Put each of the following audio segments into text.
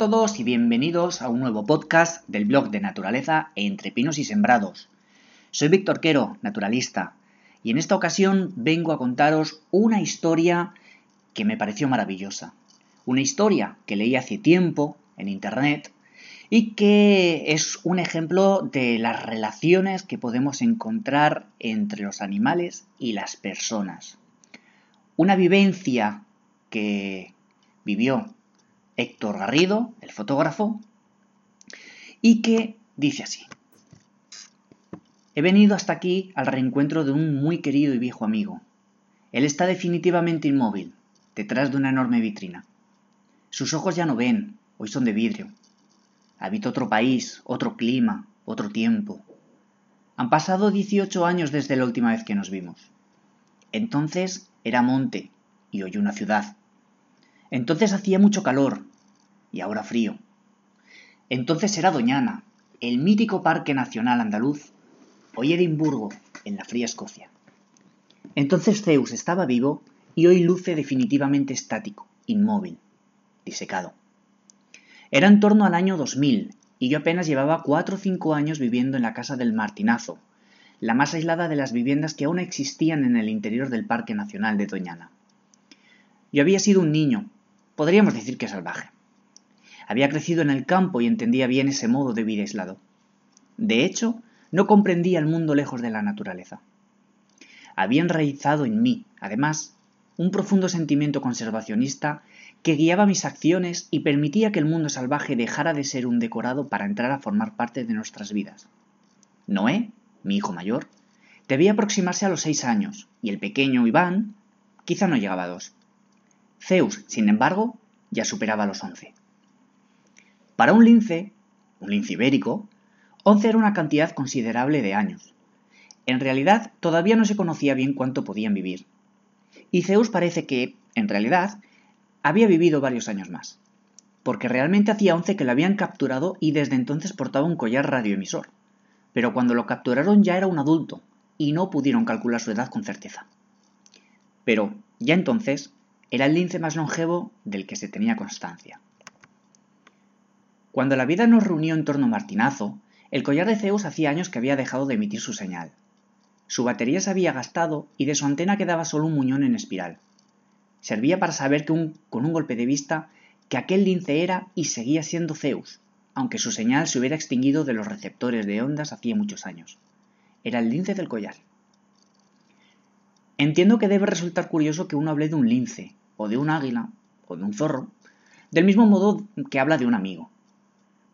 todos y bienvenidos a un nuevo podcast del blog de naturaleza Entre Pinos y Sembrados. Soy Víctor Quero, naturalista, y en esta ocasión vengo a contaros una historia que me pareció maravillosa. Una historia que leí hace tiempo en internet y que es un ejemplo de las relaciones que podemos encontrar entre los animales y las personas. Una vivencia que vivió Héctor Garrido, el fotógrafo, y que dice así. He venido hasta aquí al reencuentro de un muy querido y viejo amigo. Él está definitivamente inmóvil, detrás de una enorme vitrina. Sus ojos ya no ven, hoy son de vidrio. Habita otro país, otro clima, otro tiempo. Han pasado 18 años desde la última vez que nos vimos. Entonces era monte y hoy una ciudad. Entonces hacía mucho calor y ahora frío. Entonces era Doñana, el mítico Parque Nacional Andaluz, hoy Edimburgo, en la fría Escocia. Entonces Zeus estaba vivo y hoy luce definitivamente estático, inmóvil, disecado. Era en torno al año 2000 y yo apenas llevaba cuatro o cinco años viviendo en la casa del Martinazo, la más aislada de las viviendas que aún existían en el interior del Parque Nacional de Doñana. Yo había sido un niño, podríamos decir que salvaje. Había crecido en el campo y entendía bien ese modo de vida aislado. De hecho, no comprendía el mundo lejos de la naturaleza. Había enraizado en mí, además, un profundo sentimiento conservacionista que guiaba mis acciones y permitía que el mundo salvaje dejara de ser un decorado para entrar a formar parte de nuestras vidas. Noé, mi hijo mayor, debía aproximarse a los seis años, y el pequeño Iván quizá no llegaba a dos. Zeus, sin embargo, ya superaba los once. Para un lince, un lince ibérico, once era una cantidad considerable de años. En realidad, todavía no se conocía bien cuánto podían vivir. Y Zeus parece que, en realidad, había vivido varios años más, porque realmente hacía once que lo habían capturado y desde entonces portaba un collar radioemisor. Pero cuando lo capturaron ya era un adulto, y no pudieron calcular su edad con certeza. Pero, ya entonces, era el lince más longevo del que se tenía constancia. Cuando la vida nos reunió en torno a Martinazo, el collar de Zeus hacía años que había dejado de emitir su señal. Su batería se había gastado y de su antena quedaba solo un muñón en espiral. Servía para saber que con un golpe de vista que aquel lince era y seguía siendo Zeus, aunque su señal se hubiera extinguido de los receptores de ondas hacía muchos años. Era el lince del collar. Entiendo que debe resultar curioso que uno hable de un lince, o de un águila, o de un zorro, del mismo modo que habla de un amigo.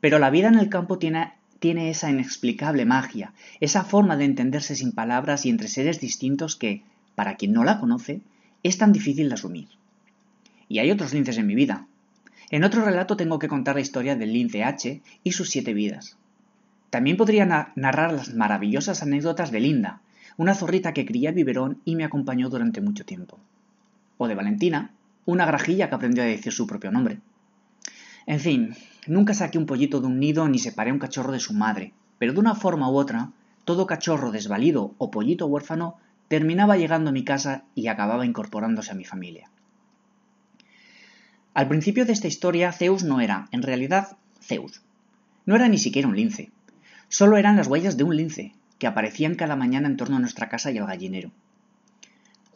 Pero la vida en el campo tiene, esa inexplicable magia, esa forma de entenderse sin palabras y entre seres distintos que, para quien no la conoce, es tan difícil de asumir. Y hay otros linces en mi vida. En otro relato tengo que contar la historia del lince H y sus siete vidas. También podría narrar las maravillosas anécdotas de Linda, una zorrita que cría biberón y me acompañó durante mucho tiempo. O de Valentina, una grajilla que aprendió a decir su propio nombre. En fin, nunca saqué un pollito de un nido ni separé un cachorro de su madre, pero de una forma u otra, todo cachorro desvalido o pollito huérfano terminaba llegando a mi casa y acababa incorporándose a mi familia. Al principio de esta historia, Zeus no era, en realidad, Zeus. No era ni siquiera un lince. Solo eran las huellas de un lince, que aparecían cada mañana en torno a nuestra casa y al gallinero.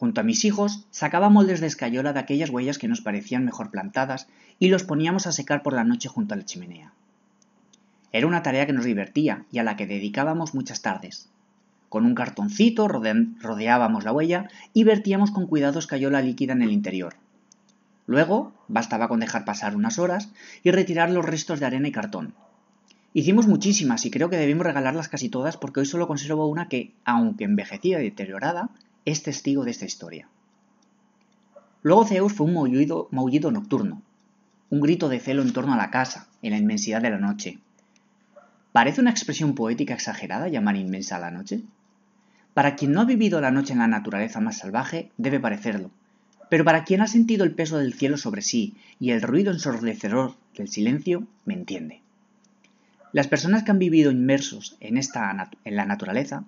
Junto a mis hijos, sacaba moldes de escayola de aquellas huellas que nos parecían mejor plantadas y los poníamos a secar por la noche junto a la chimenea. Era una tarea que nos divertía y a la que dedicábamos muchas tardes. Con un cartoncito rodeábamos la huella y vertíamos con cuidado escayola líquida en el interior. Luego, bastaba con dejar pasar unas horas y retirar los restos de arena y cartón. Hicimos muchísimas y creo que debimos regalarlas casi todas porque hoy solo conservo una que, aunque envejecida y deteriorada, es testigo de esta historia. Luego Zeus fue un maullido, maullido nocturno, un grito de celo en torno a la casa, en la inmensidad de la noche. ¿Parece una expresión poética exagerada llamar inmensa a la noche? Para quien no ha vivido la noche en la naturaleza más salvaje, debe parecerlo, pero para quien ha sentido el peso del cielo sobre sí y el ruido ensordecedor del silencio, me entiende. Las personas que han vivido inmersos en, esta, en la naturaleza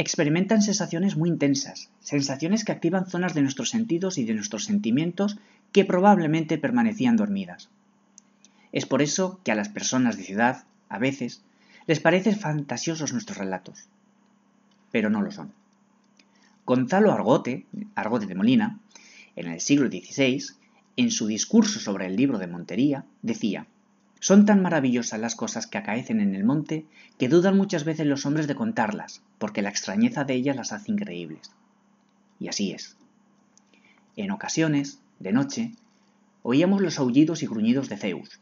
experimentan sensaciones muy intensas, sensaciones que activan zonas de nuestros sentidos y de nuestros sentimientos que probablemente permanecían dormidas. Es por eso que a las personas de ciudad, a veces, les parecen fantasiosos nuestros relatos. Pero no lo son. Gonzalo Argote, Argote de Molina, en el siglo XVI, en su discurso sobre el libro de Montería, decía Son tan maravillosas las cosas que acaecen en el monte que dudan muchas veces los hombres de contarlas, porque la extrañeza de ellas las hace increíbles. Y así es. En ocasiones, de noche, oíamos los aullidos y gruñidos de Zeus.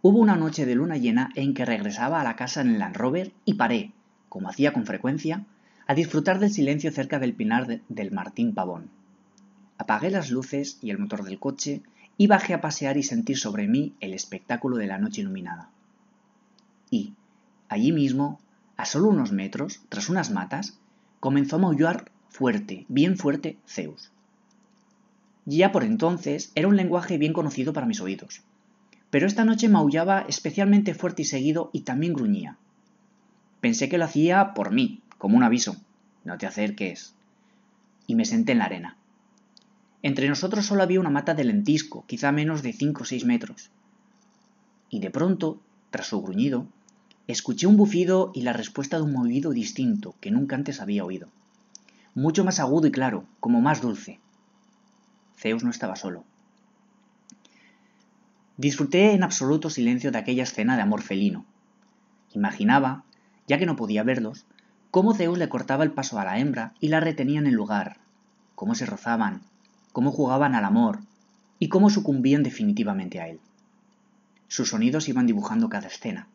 Hubo una noche de luna llena en que regresaba a la casa en el Land Rover y paré, como hacía con frecuencia, a disfrutar del silencio cerca del pinar del Martín Pavón. Apagué las luces y el motor del coche y bajé a pasear y sentir sobre mí el espectáculo de la noche iluminada. Y, allí mismo, a solo unos metros, tras unas matas, comenzó a maullar fuerte, bien fuerte, Zeus. Ya por entonces era un lenguaje bien conocido para mis oídos, pero esta noche maullaba especialmente fuerte y seguido y también gruñía. Pensé que lo hacía por mí, como un aviso. No te acerques. Y me senté en la arena. Entre nosotros solo había una mata de lentisco, quizá menos de cinco o seis metros. Y de pronto, tras su gruñido, escuché un bufido y la respuesta de un movido distinto que nunca antes había oído. Mucho más agudo y claro, como más dulce. Zeus no estaba solo. Disfruté en absoluto silencio de aquella escena de amor felino. Imaginaba, ya que no podía verlos, cómo Zeus le cortaba el paso a la hembra y la retenía en el lugar, cómo se rozaban, cómo jugaban al amor y cómo sucumbían definitivamente a él. Sus sonidos iban dibujando cada escena.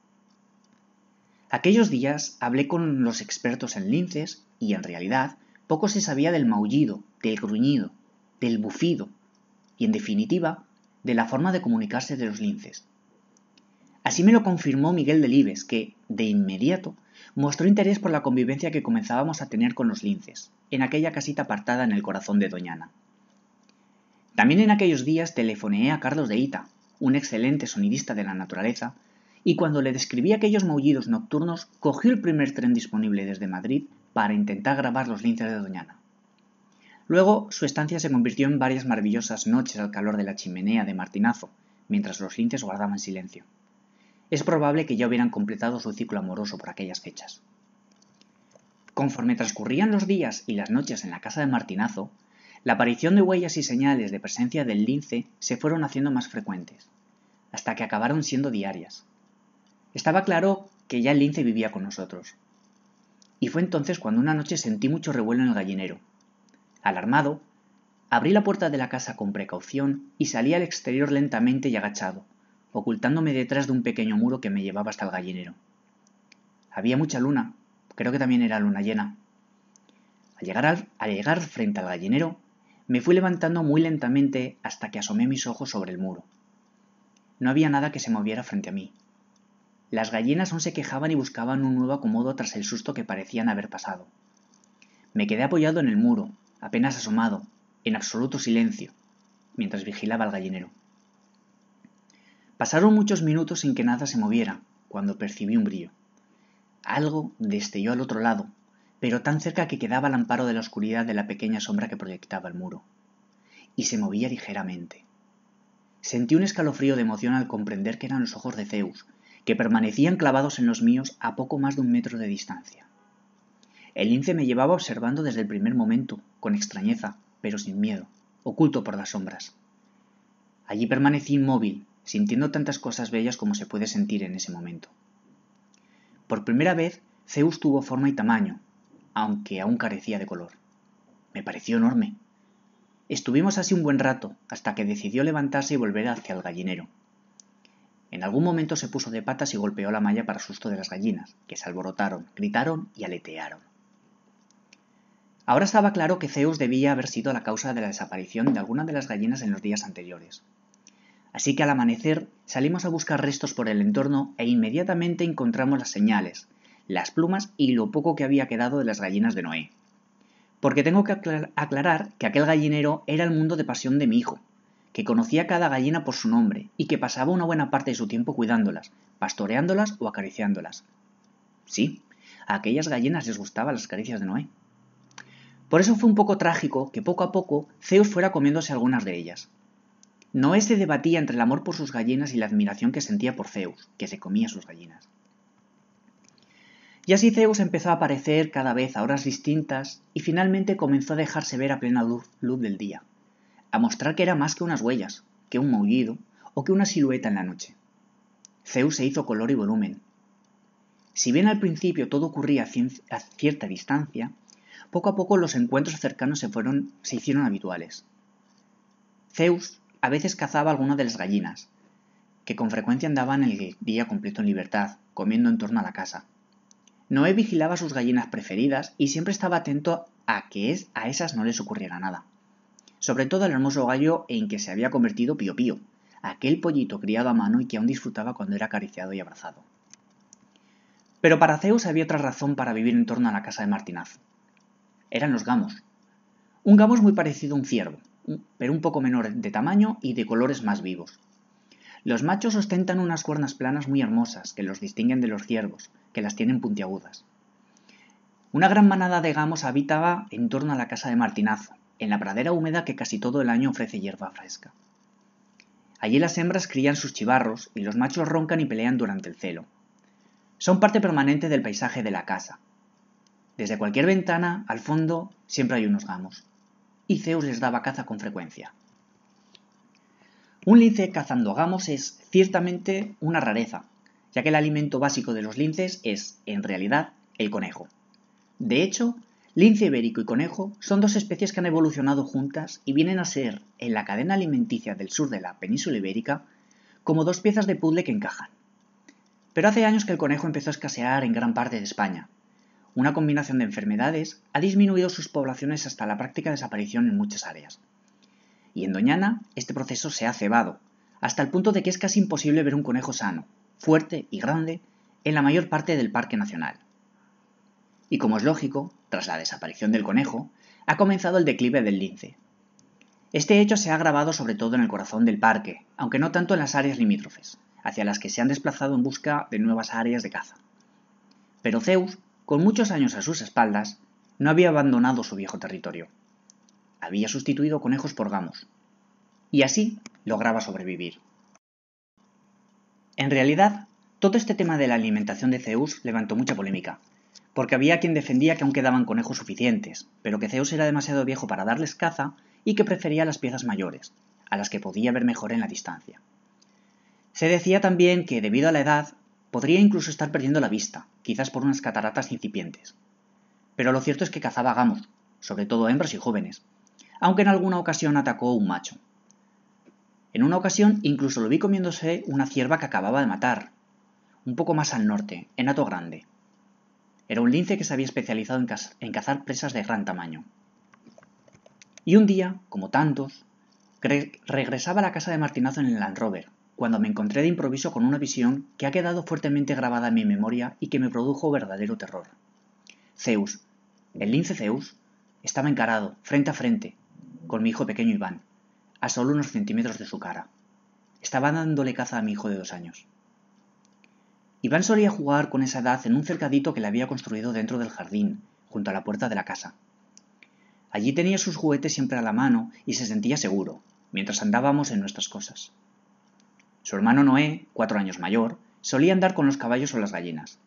Aquellos días hablé con los expertos en linces y en realidad poco se sabía del maullido, del gruñido, del bufido y en definitiva de la forma de comunicarse de los linces. Así me lo confirmó Miguel Delibes, que, de inmediato, mostró interés por la convivencia que comenzábamos a tener con los linces, en aquella casita apartada en el corazón de Doñana. También en aquellos días telefoneé a Carlos de Ita, un excelente sonidista de la naturaleza, y cuando le describí aquellos maullidos nocturnos, cogió el primer tren disponible desde Madrid para intentar grabar los linces de Doñana. Luego su estancia se convirtió en varias maravillosas noches al calor de la chimenea de Martinazo, mientras los linces guardaban silencio es probable que ya hubieran completado su ciclo amoroso por aquellas fechas. Conforme transcurrían los días y las noches en la casa de Martinazo, la aparición de huellas y señales de presencia del lince se fueron haciendo más frecuentes, hasta que acabaron siendo diarias. Estaba claro que ya el lince vivía con nosotros. Y fue entonces cuando una noche sentí mucho revuelo en el gallinero. Alarmado, abrí la puerta de la casa con precaución y salí al exterior lentamente y agachado, ocultándome detrás de un pequeño muro que me llevaba hasta el gallinero. Había mucha luna, creo que también era luna llena. Al llegar, al, llegar frente al gallinero, me fui levantando muy lentamente hasta que asomé mis ojos sobre el muro. No había nada que se moviera frente a mí. Las gallinas aún se quejaban y buscaban un nuevo acomodo tras el susto que parecían haber pasado. Me quedé apoyado en el muro, apenas asomado, en absoluto silencio, mientras vigilaba al gallinero. Pasaron muchos minutos sin que nada se moviera, cuando percibí un brillo. Algo destelló al otro lado, pero tan cerca que quedaba al amparo de la oscuridad de la pequeña sombra que proyectaba el muro. Y se movía ligeramente. Sentí un escalofrío de emoción al comprender que eran los ojos de Zeus, que permanecían clavados en los míos a poco más de un metro de distancia. El lince me llevaba observando desde el primer momento, con extrañeza, pero sin miedo, oculto por las sombras. Allí permanecí inmóvil, sintiendo tantas cosas bellas como se puede sentir en ese momento. Por primera vez, Zeus tuvo forma y tamaño, aunque aún carecía de color. Me pareció enorme. Estuvimos así un buen rato, hasta que decidió levantarse y volver hacia el gallinero. En algún momento se puso de patas y golpeó la malla para susto de las gallinas, que se alborotaron, gritaron y aletearon. Ahora estaba claro que Zeus debía haber sido la causa de la desaparición de alguna de las gallinas en los días anteriores. Así que al amanecer salimos a buscar restos por el entorno e inmediatamente encontramos las señales, las plumas y lo poco que había quedado de las gallinas de Noé. Porque tengo que aclarar que aquel gallinero era el mundo de pasión de mi hijo, que conocía cada gallina por su nombre y que pasaba una buena parte de su tiempo cuidándolas, pastoreándolas o acariciándolas. Sí, a aquellas gallinas les gustaban las caricias de Noé. Por eso fue un poco trágico que poco a poco Zeus fuera comiéndose algunas de ellas. Noé se debatía entre el amor por sus gallinas y la admiración que sentía por Zeus, que se comía sus gallinas. Y así Zeus empezó a aparecer cada vez a horas distintas y finalmente comenzó a dejarse ver a plena luz, del día, a mostrar que era más que unas huellas, que un maullido o que una silueta en la noche. Zeus se hizo color y volumen. Si bien al principio todo ocurría a cierta distancia, poco a poco los encuentros cercanos se, fueron, se hicieron habituales. Zeus a veces cazaba alguna de las gallinas, que con frecuencia andaban el día completo en libertad, comiendo en torno a la casa. Noé vigilaba sus gallinas preferidas y siempre estaba atento a que a esas no les ocurriera nada. Sobre todo el hermoso gallo en que se había convertido Pío Pío, aquel pollito criado a mano y que aún disfrutaba cuando era acariciado y abrazado. Pero para Zeus había otra razón para vivir en torno a la casa de Martinazo. Eran los gamos. Un gamo es muy parecido a un ciervo, pero un poco menor de tamaño y de colores más vivos. Los machos ostentan unas cuernas planas muy hermosas que los distinguen de los ciervos, que las tienen puntiagudas. Una gran manada de gamos habitaba en torno a la casa de Martinazo, en la pradera húmeda que casi todo el año ofrece hierba fresca. Allí las hembras crían sus chivarros y los machos roncan y pelean durante el celo. Son parte permanente del paisaje de la casa. Desde cualquier ventana, al fondo, siempre hay unos gamos. Y Zeus les daba caza con frecuencia. Un lince cazando gamos es ciertamente una rareza, ya que el alimento básico de los linces es, en realidad, el conejo. De hecho, lince ibérico y conejo son dos especies que han evolucionado juntas y vienen a ser, en la cadena alimenticia del sur de la península ibérica, como dos piezas de puzzle que encajan. Pero hace años que el conejo empezó a escasear en gran parte de España. Una combinación de enfermedades ha disminuido sus poblaciones hasta la práctica desaparición en muchas áreas. Y en Doñana este proceso se ha cebado, hasta el punto de que es casi imposible ver un conejo sano, fuerte y grande en la mayor parte del Parque Nacional. Y como es lógico, tras la desaparición del conejo, ha comenzado el declive del lince. Este hecho se ha agravado sobre todo en el corazón del parque, aunque no tanto en las áreas limítrofes, hacia las que se han desplazado en busca de nuevas áreas de caza. Pero Zeus, con muchos años a sus espaldas, no había abandonado su viejo territorio. Había sustituido conejos por gamos. Y así lograba sobrevivir. En realidad, todo este tema de la alimentación de Zeus levantó mucha polémica, porque había quien defendía que aún quedaban conejos suficientes, pero que Zeus era demasiado viejo para darles caza y que prefería las piezas mayores, a las que podía ver mejor en la distancia. Se decía también que, debido a la edad, podría incluso estar perdiendo la vista, quizás por unas cataratas incipientes. Pero lo cierto es que cazaba gamos, sobre todo hembras y jóvenes, aunque en alguna ocasión atacó un macho. En una ocasión incluso lo vi comiéndose una cierva que acababa de matar, un poco más al norte, en Hato Grande. Era un lince que se había especializado en, cazar presas de gran tamaño. Y un día, como tantos, regresaba a la casa de Martinazo en el Land Rover, cuando me encontré de improviso con una visión que ha quedado fuertemente grabada en mi memoria y que me produjo verdadero terror. Zeus, el lince Zeus, estaba encarado, frente a frente, con mi hijo pequeño Iván, a solo unos centímetros de su cara. Estaba dándole caza a mi hijo de dos años. Iván solía jugar con esa edad en un cercadito que le había construido dentro del jardín, junto a la puerta de la casa. Allí tenía sus juguetes siempre a la mano y se sentía seguro, mientras andábamos en nuestras cosas. Su hermano Noé, cuatro años mayor, solía andar con los caballos o las gallinas.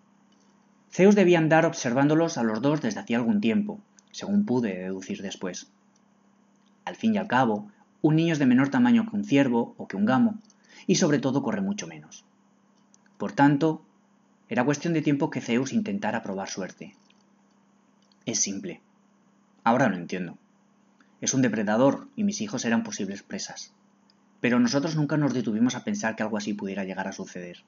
Zeus debía andar observándolos a los dos desde hacía algún tiempo, según pude deducir después. Al fin y al cabo, un niño es de menor tamaño que un ciervo o que un gamo, y sobre todo corre mucho menos. Por tanto, era cuestión de tiempo que Zeus intentara probar suerte. Es simple. Ahora lo entiendo. Es un depredador y mis hijos eran posibles presas. Pero nosotros nunca nos detuvimos a pensar que algo así pudiera llegar a suceder.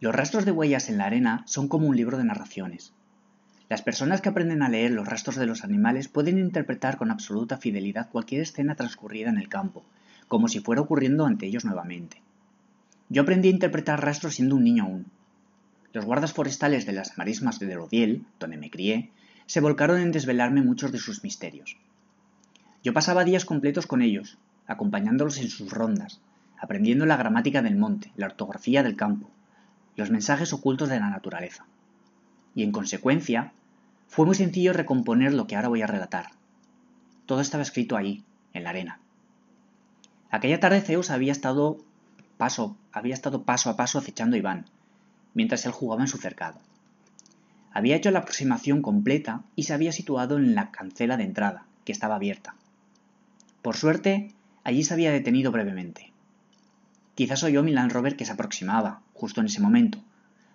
Los rastros de huellas en la arena son como un libro de narraciones. Las personas que aprenden a leer los rastros de los animales pueden interpretar con absoluta fidelidad cualquier escena transcurrida en el campo, como si fuera ocurriendo ante ellos nuevamente. Yo aprendí a interpretar rastros siendo un niño aún. Los guardas forestales de las marismas de Rodiel, donde me crié, se volcaron en desvelarme muchos de sus misterios. Yo pasaba días completos con ellos, acompañándolos en sus rondas, aprendiendo la gramática del monte, la ortografía del campo, los mensajes ocultos de la naturaleza. Y en consecuencia, fue muy sencillo recomponer lo que ahora voy a relatar. Todo estaba escrito ahí, en la arena. Aquella tarde Zeus había estado paso, había estado paso a paso acechando a Iván, mientras él jugaba en su cercado. Había hecho la aproximación completa y se había situado en la cancela de entrada, que estaba abierta. Por suerte, allí se había detenido brevemente. Quizás oyó mi Land Rover que se aproximaba, justo en ese momento,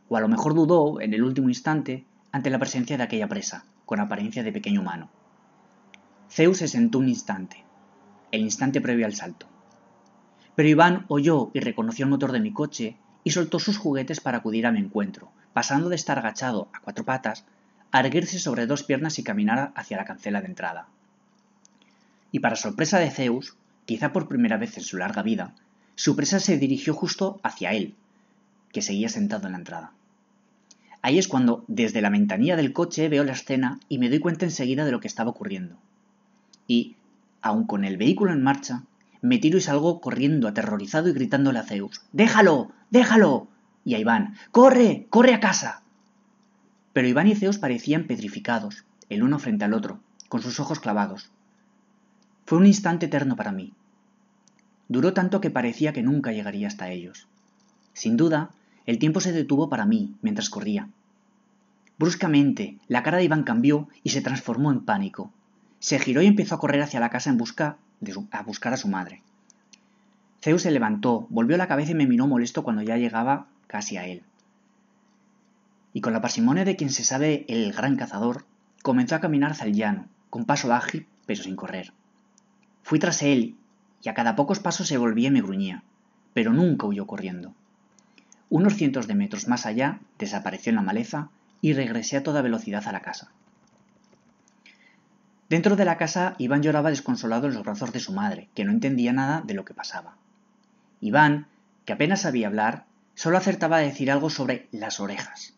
o a lo mejor dudó, en el último instante, ante la presencia de aquella presa, con apariencia de pequeño humano. Zeus se sentó un instante, el instante previo al salto. Pero Iván oyó y reconoció el motor de mi coche y soltó sus juguetes para acudir a mi encuentro, pasando de estar agachado a cuatro patas a erguirse sobre dos piernas y caminar hacia la cancela de entrada. Y para sorpresa de Zeus, quizá por primera vez en su larga vida, su presa se dirigió justo hacia él, que seguía sentado en la entrada. Ahí es cuando, desde la ventanilla del coche, veo la escena y me doy cuenta enseguida de lo que estaba ocurriendo. Y, aun con el vehículo en marcha, me tiro y salgo corriendo aterrorizado y gritándole a Zeus ¡Déjalo! ¡Déjalo! y a Iván ¡Corre! ¡Corre a casa! Pero Iván y Zeus parecían petrificados, el uno frente al otro, con sus ojos clavados. Fue un instante eterno para mí. Duró tanto que parecía que nunca llegaría hasta ellos. Sin duda, el tiempo se detuvo para mí mientras corría. Bruscamente, la cara de Iván cambió y se transformó en pánico. Se giró y empezó a correr hacia la casa en busca a buscar a su madre. Zeus se levantó, volvió la cabeza y me miró molesto cuando ya llegaba casi a él. Y con la parsimonia de quien se sabe el gran cazador, comenzó a caminar hacia el llano, con paso ágil, pero sin correr. Fui tras él, y a cada pocos pasos se volvía y me gruñía, pero nunca huyó corriendo. Unos cientos de metros más allá, desapareció en la maleza y regresé a toda velocidad a la casa. Dentro de la casa, Iván lloraba desconsolado en los brazos de su madre, que no entendía nada de lo que pasaba. Iván, que apenas sabía hablar, solo acertaba a decir algo sobre las orejas.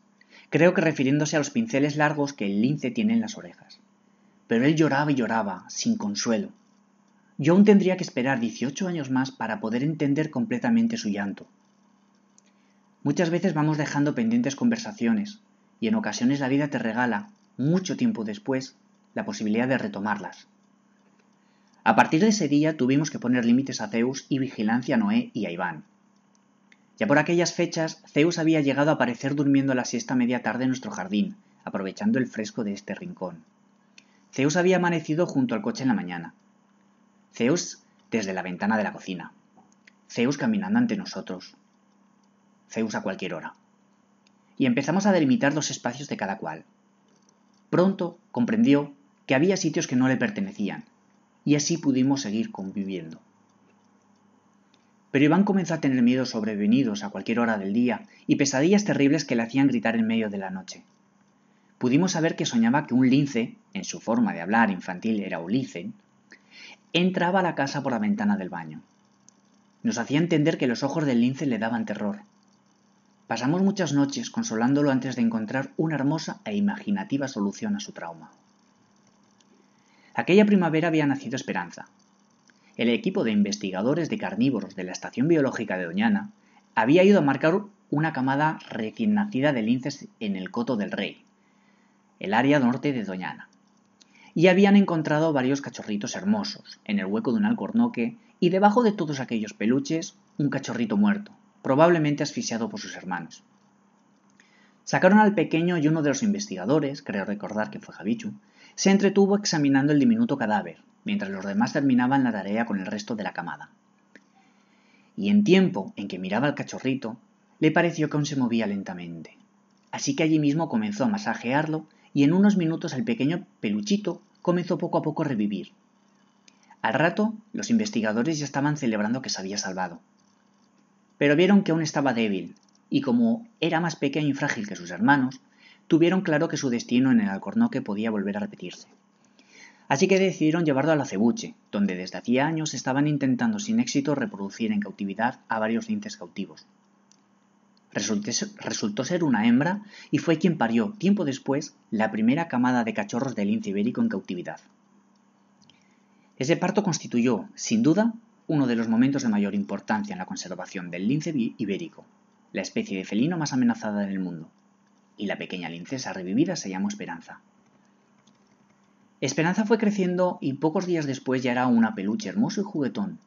Creo que refiriéndose a los pinceles largos que el lince tiene en las orejas. Pero él lloraba y lloraba, sin consuelo. Yo aún tendría que esperar 18 años más para poder entender completamente su llanto. Muchas veces vamos dejando pendientes conversaciones, y en ocasiones la vida te regala, mucho tiempo después, la posibilidad de retomarlas. A partir de ese día tuvimos que poner límites a Zeus y vigilancia a Noé y a Iván. Ya por aquellas fechas, Zeus había llegado a aparecer durmiendo la siesta media tarde en nuestro jardín, aprovechando el fresco de este rincón. Zeus había amanecido junto al coche en la mañana. Zeus desde la ventana de la cocina. Zeus caminando ante nosotros. Zeus a cualquier hora. Y empezamos a delimitar los espacios de cada cual. Pronto comprendió que había sitios que no le pertenecían, y así pudimos seguir conviviendo. Pero Iván comenzó a tener miedos sobrevenidos a cualquier hora del día y pesadillas terribles que le hacían gritar en medio de la noche. Pudimos saber que soñaba que un lince, en su forma de hablar infantil era Ulice, entraba a la casa por la ventana del baño. Nos hacía entender que los ojos del lince le daban terror. Pasamos muchas noches consolándolo antes de encontrar una hermosa e imaginativa solución a su trauma. Aquella primavera había nacido Esperanza. El equipo de investigadores de carnívoros de la Estación Biológica de Doñana había ido a marcar una camada recién nacida de linces en el Coto del Rey, el área norte de Doñana. Y habían encontrado varios cachorritos hermosos en el hueco de un alcornoque y debajo de todos aquellos peluches un cachorrito muerto, probablemente asfixiado por sus hermanos. Sacaron al pequeño y uno de los investigadores, creo recordar que fue Javichu, se entretuvo examinando el diminuto cadáver, mientras los demás terminaban la tarea con el resto de la camada. Y en tiempo en que miraba al cachorrito, le pareció que aún se movía lentamente. Así que allí mismo comenzó a masajearlo y en unos minutos el pequeño peluchito comenzó poco a poco a revivir. Al rato, los investigadores ya estaban celebrando que se había salvado. Pero vieron que aún estaba débil, y como era más pequeño y frágil que sus hermanos, tuvieron claro que su destino en el Alcornoque podía volver a repetirse. Así que decidieron llevarlo a la cebuche, donde desde hacía años estaban intentando sin éxito reproducir en cautividad a varios linces cautivos. resultó ser una hembra y fue quien parió, tiempo después, la primera camada de cachorros de lince ibérico en cautividad. Ese parto constituyó, sin duda, uno de los momentos de mayor importancia en la conservación del lince ibérico, la especie de felino más amenazada en el mundo y la pequeña lincesa revivida se llamó Esperanza. Esperanza fue creciendo y pocos días después ya era una peluche hermoso y juguetón.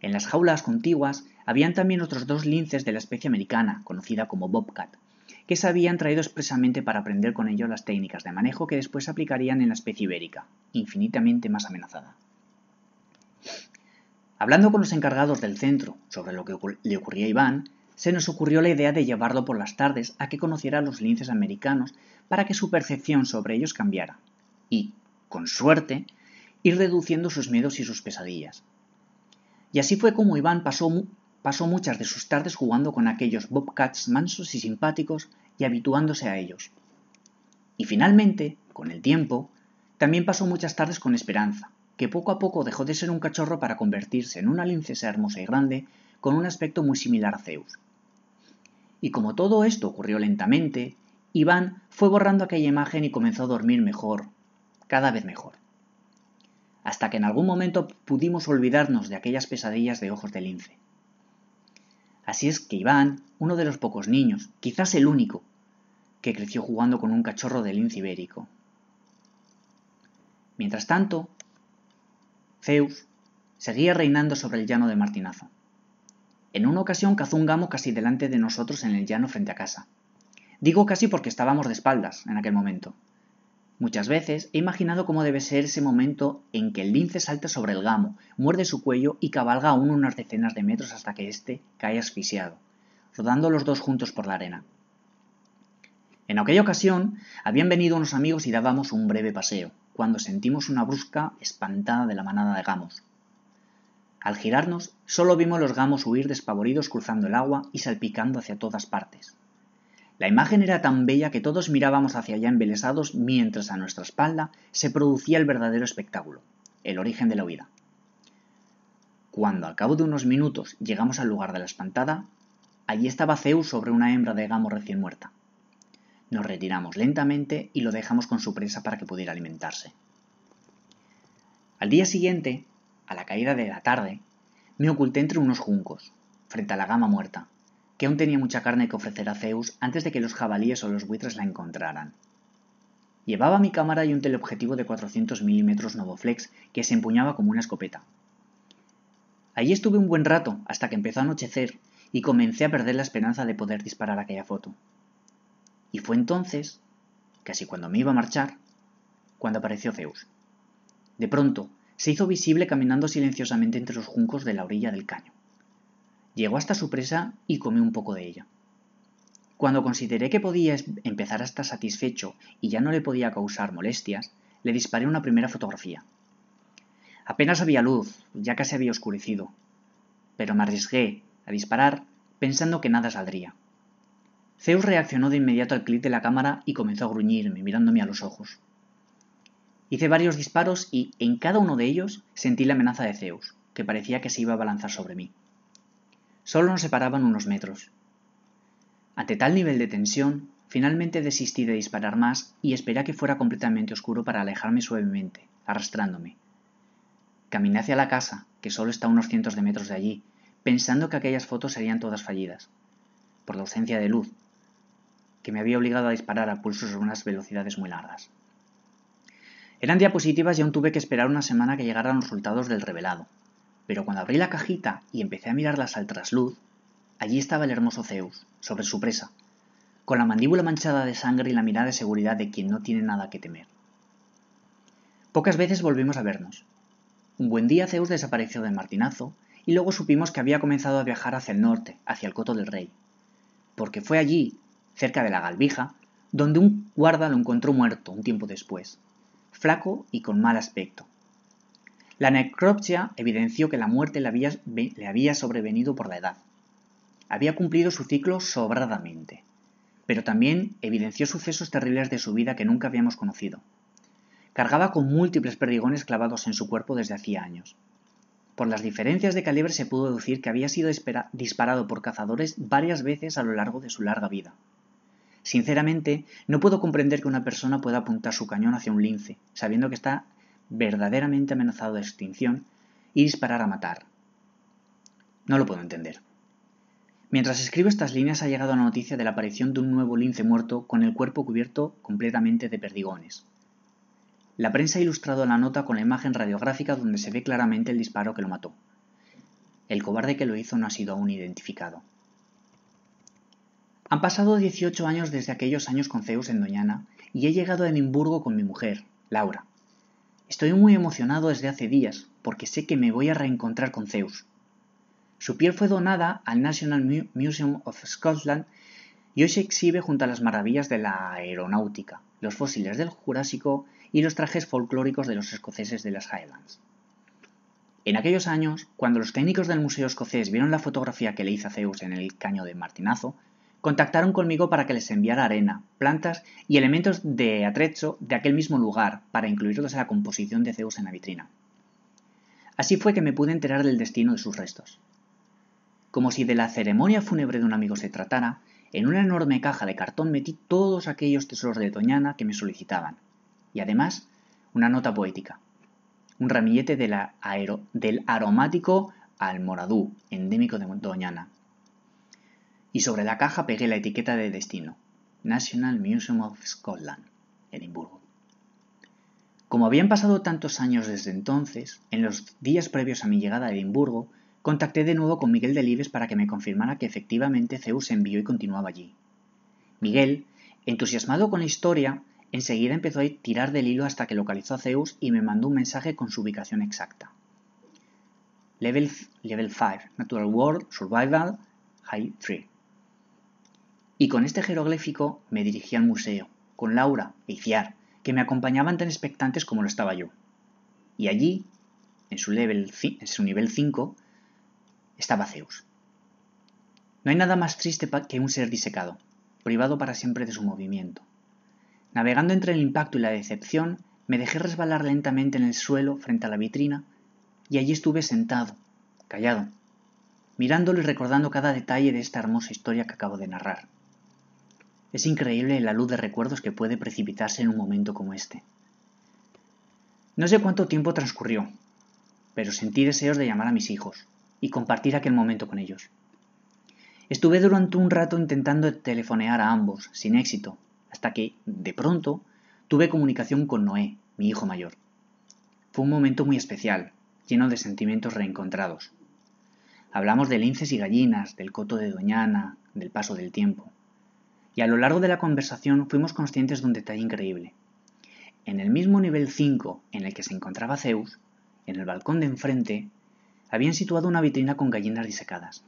En las jaulas contiguas habían también otros dos linces de la especie americana, conocida como bobcat, que se habían traído expresamente para aprender con ellos las técnicas de manejo que después aplicarían en la especie ibérica, infinitamente más amenazada. Hablando con los encargados del centro sobre lo que le ocurría a Iván, se nos ocurrió la idea de llevarlo por las tardes a que conociera a los linces americanos para que su percepción sobre ellos cambiara y, con suerte, ir reduciendo sus miedos y sus pesadillas. Y así fue como Iván pasó, pasó muchas de sus tardes jugando con aquellos bobcats mansos y simpáticos y habituándose a ellos. Y finalmente, con el tiempo, también pasó muchas tardes con Esperanza, que poco a poco dejó de ser un cachorro para convertirse en una lincesa hermosa y grande con un aspecto muy similar a Zeus. Y como todo esto ocurrió lentamente, Iván fue borrando aquella imagen y comenzó a dormir mejor, cada vez mejor. Hasta que en algún momento pudimos olvidarnos de aquellas pesadillas de ojos de lince. Así es que Iván, uno de los pocos niños, quizás el único, que creció jugando con un cachorro de lince ibérico. Mientras tanto, Zeus seguía reinando sobre el llano de Martinazo. En una ocasión cazó un gamo casi delante de nosotros en el llano frente a casa. Digo casi porque estábamos de espaldas en aquel momento. Muchas veces he imaginado cómo debe ser ese momento en que el lince salta sobre el gamo, muerde su cuello y cabalga aún unas decenas de metros hasta que éste cae asfixiado, rodando los dos juntos por la arena. En aquella ocasión habían venido unos amigos y dábamos un breve paseo cuando sentimos una brusca espantada de la manada de gamos. Al girarnos, solo vimos los gamos huir despavoridos cruzando el agua y salpicando hacia todas partes. La imagen era tan bella que todos mirábamos hacia allá embelesados mientras a nuestra espalda se producía el verdadero espectáculo, el origen de la huida. Cuando al cabo de unos minutos llegamos al lugar de la espantada, allí estaba Zeus sobre una hembra de gamo recién muerta. Nos retiramos lentamente y lo dejamos con su presa para que pudiera alimentarse. Al día siguiente, a la caída de la tarde, me oculté entre unos juncos, frente a la gama muerta, que aún tenía mucha carne que ofrecer a Zeus antes de que los jabalíes o los buitres la encontraran. Llevaba mi cámara y un teleobjetivo de 400 milímetros Novoflex que se empuñaba como una escopeta. Allí estuve un buen rato hasta que empezó a anochecer y comencé a perder la esperanza de poder disparar aquella foto. Y fue entonces, casi cuando me iba a marchar, cuando apareció Zeus. De pronto, se hizo visible caminando silenciosamente entre los juncos de la orilla del caño. Llegó hasta su presa y comió un poco de ella. Cuando consideré que podía empezar a estar satisfecho y ya no le podía causar molestias, le disparé una primera fotografía. Apenas había luz, ya casi había oscurecido, pero me arriesgué a disparar pensando que nada saldría. Zeus reaccionó de inmediato al clic de la cámara y comenzó a gruñirme, mirándome a los ojos. Hice varios disparos y, en cada uno de ellos, sentí la amenaza de Zeus, que parecía que se iba a balanzar sobre mí. Solo nos separaban unos metros. Ante tal nivel de tensión, finalmente desistí de disparar más y esperé a que fuera completamente oscuro para alejarme suavemente, arrastrándome. Caminé hacia la casa, que solo está a unos cientos de metros de allí, pensando que aquellas fotos serían todas fallidas, por la ausencia de luz, que me había obligado a disparar a pulsos a unas velocidades muy largas. Eran diapositivas y aún tuve que esperar una semana que llegaran los resultados del revelado. Pero cuando abrí la cajita y empecé a mirarlas al trasluz, allí estaba el hermoso Zeus, sobre su presa, con la mandíbula manchada de sangre y la mirada de seguridad de quien no tiene nada que temer. Pocas veces volvimos a vernos. Un buen día Zeus desapareció del martinazo y luego supimos que había comenzado a viajar hacia el norte, hacia el coto del rey, porque fue allí, cerca de la Galvija, donde un guarda lo encontró muerto un tiempo después, flaco y con mal aspecto. La necropsia evidenció que la muerte le había, le había sobrevenido por la edad. Había cumplido su ciclo sobradamente, pero también evidenció sucesos terribles de su vida que nunca habíamos conocido. Cargaba con múltiples perdigones clavados en su cuerpo desde hacía años. Por las diferencias de calibre se pudo deducir que había sido disparado por cazadores varias veces a lo largo de su larga vida. Sinceramente, no puedo comprender que una persona pueda apuntar su cañón hacia un lince, sabiendo que está verdaderamente amenazado de extinción, y disparar a matar. No lo puedo entender. Mientras escribo estas líneas ha llegado la noticia de la aparición de un nuevo lince muerto con el cuerpo cubierto completamente de perdigones. La prensa ha ilustrado la nota con la imagen radiográfica donde se ve claramente el disparo que lo mató. El cobarde que lo hizo no ha sido aún identificado. Han pasado 18 años desde aquellos años con Zeus en Doñana y he llegado a Edimburgo con mi mujer, Laura. Estoy muy emocionado desde hace días porque sé que me voy a reencontrar con Zeus. Su piel fue donada al National Museum of Scotland y hoy se exhibe junto a las maravillas de la aeronáutica, los fósiles del Jurásico y los trajes folclóricos de los escoceses de las Highlands. En aquellos años, cuando los técnicos del Museo Escocés vieron la fotografía que le hizo a Zeus en el caño de Martinazo, contactaron conmigo para que les enviara arena, plantas y elementos de atrecho de aquel mismo lugar para incluirlos en la composición de Zeus en la vitrina. Así fue que me pude enterar del destino de sus restos. Como si de la ceremonia fúnebre de un amigo se tratara, en una enorme caja de cartón metí todos aquellos tesoros de Doñana que me solicitaban, y además una nota poética, un ramillete del aromático almoradú, endémico de Doñana. Y sobre la caja pegué la etiqueta de destino, National Museum of Scotland, Edimburgo. Como habían pasado tantos años desde entonces, en los días previos a mi llegada a Edimburgo, Contacté de nuevo con Miguel Delibes para que me confirmara que efectivamente Zeus envió y continuaba allí. Miguel, entusiasmado con la historia, enseguida empezó a tirar del hilo hasta que localizó a Zeus y me mandó un mensaje con su ubicación exacta. Level, level 5, Natural World, Survival, High 3. Y con este jeroglífico me dirigí al museo, con Laura e Iciar, que me acompañaban tan expectantes como lo estaba yo. Y allí, en su, en su nivel 5, estaba Zeus. No hay nada más triste que un ser disecado, privado para siempre de su movimiento. Navegando entre el impacto y la decepción, me dejé resbalar lentamente en el suelo frente a la vitrina y allí estuve sentado, callado, mirándolo y recordando cada detalle de esta hermosa historia que acabo de narrar. Es increíble la luz de recuerdos que puede precipitarse en un momento como este. No sé cuánto tiempo transcurrió, pero sentí deseos de llamar a mis hijos, y compartir aquel momento con ellos. Estuve durante un rato intentando telefonear a ambos, sin éxito, hasta que, de pronto, tuve comunicación con Noé, mi hijo mayor. Fue un momento muy especial, lleno de sentimientos reencontrados. Hablamos de linces y gallinas, del coto de Doñana, del paso del tiempo. Y a lo largo de la conversación fuimos conscientes de un detalle increíble. En el mismo nivel 5 en el que se encontraba Zeus, en el balcón de enfrente, habían situado una vitrina con gallinas disecadas.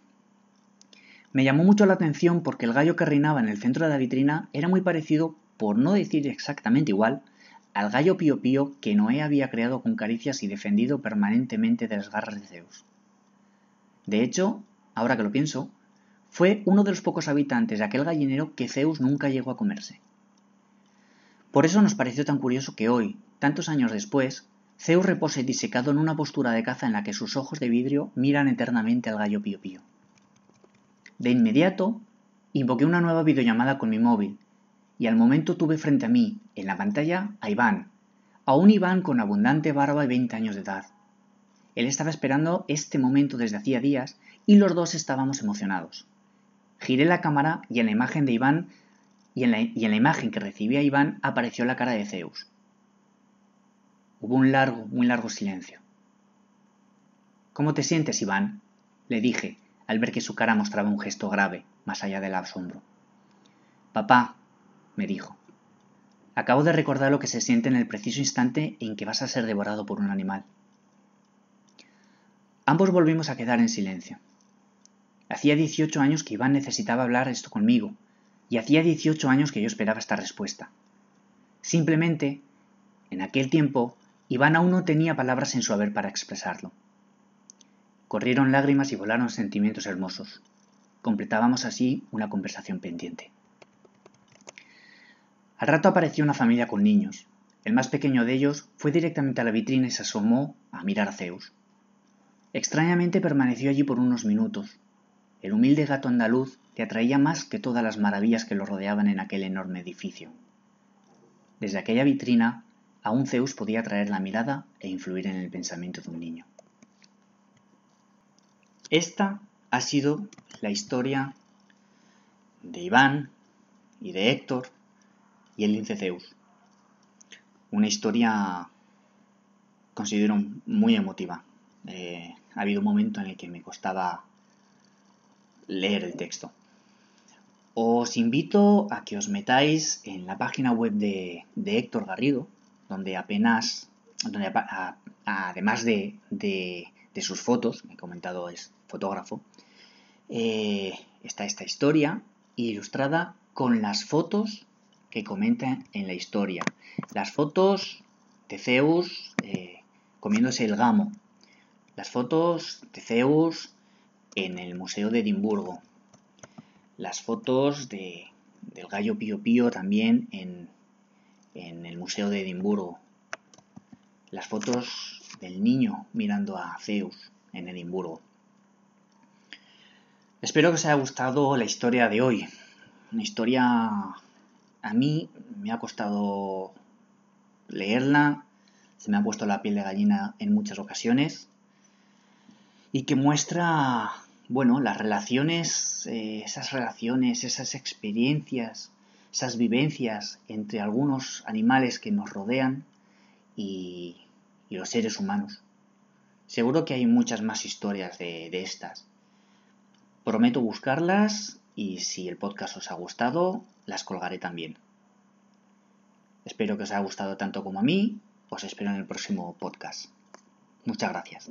Me llamó mucho la atención porque el gallo que reinaba en el centro de la vitrina era muy parecido, por no decir exactamente igual, al gallo pío pío que Noé había creado con caricias y defendido permanentemente de las garras de Zeus. De hecho, ahora que lo pienso, fue uno de los pocos habitantes de aquel gallinero que Zeus nunca llegó a comerse. Por eso nos pareció tan curioso que hoy, tantos años después, Zeus reposa disecado en una postura de caza en la que sus ojos de vidrio miran eternamente al gallo pío pío. De inmediato, invoqué una nueva videollamada con mi móvil, y al momento tuve frente a mí, en la pantalla, a Iván, a un Iván con abundante barba y 20 años de edad. Él estaba esperando este momento desde hacía días y los dos estábamos emocionados. Giré la cámara y en la imagen de Iván y en la, imagen que recibía Iván apareció la cara de Zeus. Hubo un largo, muy largo silencio. ¿Cómo te sientes, Iván? le dije, al ver que su cara mostraba un gesto grave, más allá del asombro. Papá, me dijo, acabo de recordar lo que se siente en el preciso instante en que vas a ser devorado por un animal. Ambos volvimos a quedar en silencio. Hacía 18 años que Iván necesitaba hablar esto conmigo, y hacía 18 años que yo esperaba esta respuesta. Simplemente, en aquel tiempo, Iván aún no tenía palabras en su haber para expresarlo. Corrieron lágrimas y volaron sentimientos hermosos. Completábamos así una conversación pendiente. Al rato apareció una familia con niños. El más pequeño de ellos fue directamente a la vitrina y se asomó a mirar a Zeus. Extrañamente permaneció allí por unos minutos. El humilde gato andaluz le atraía más que todas las maravillas que lo rodeaban en aquel enorme edificio. Desde aquella vitrina Aún Zeus podía atraer la mirada e influir en el pensamiento de un niño. Esta ha sido la historia de Iván y de Héctor y el lince Zeus. Una historia considero muy emotiva. Eh, ha habido un momento en el que me costaba leer el texto. Os invito a que os metáis en la página web de, Héctor Garrido, donde apenas, donde además de, sus fotos, me he comentado es fotógrafo, eh, está esta historia ilustrada con las fotos que comentan en la historia. Las fotos de Zeus eh, comiéndose el gamo. Las fotos de Zeus en el Museo de Edimburgo. Las fotos de, del gallo Pío Pío también en, en el Museo de Edimburgo. Las fotos del niño mirando a Zeus en Edimburgo. Espero que os haya gustado la historia de hoy. Una historia a mí me ha costado leerla, se me ha puesto la piel de gallina en muchas ocasiones y que muestra, bueno, las relaciones, eh, esas relaciones, esas experiencias, esas vivencias entre algunos animales que nos rodean y, los seres humanos. Seguro que hay muchas más historias de, de estas. Prometo buscarlas y si el podcast os ha gustado, las colgaré también. Espero que os haya gustado tanto como a mí. Os espero en el próximo podcast. Muchas gracias.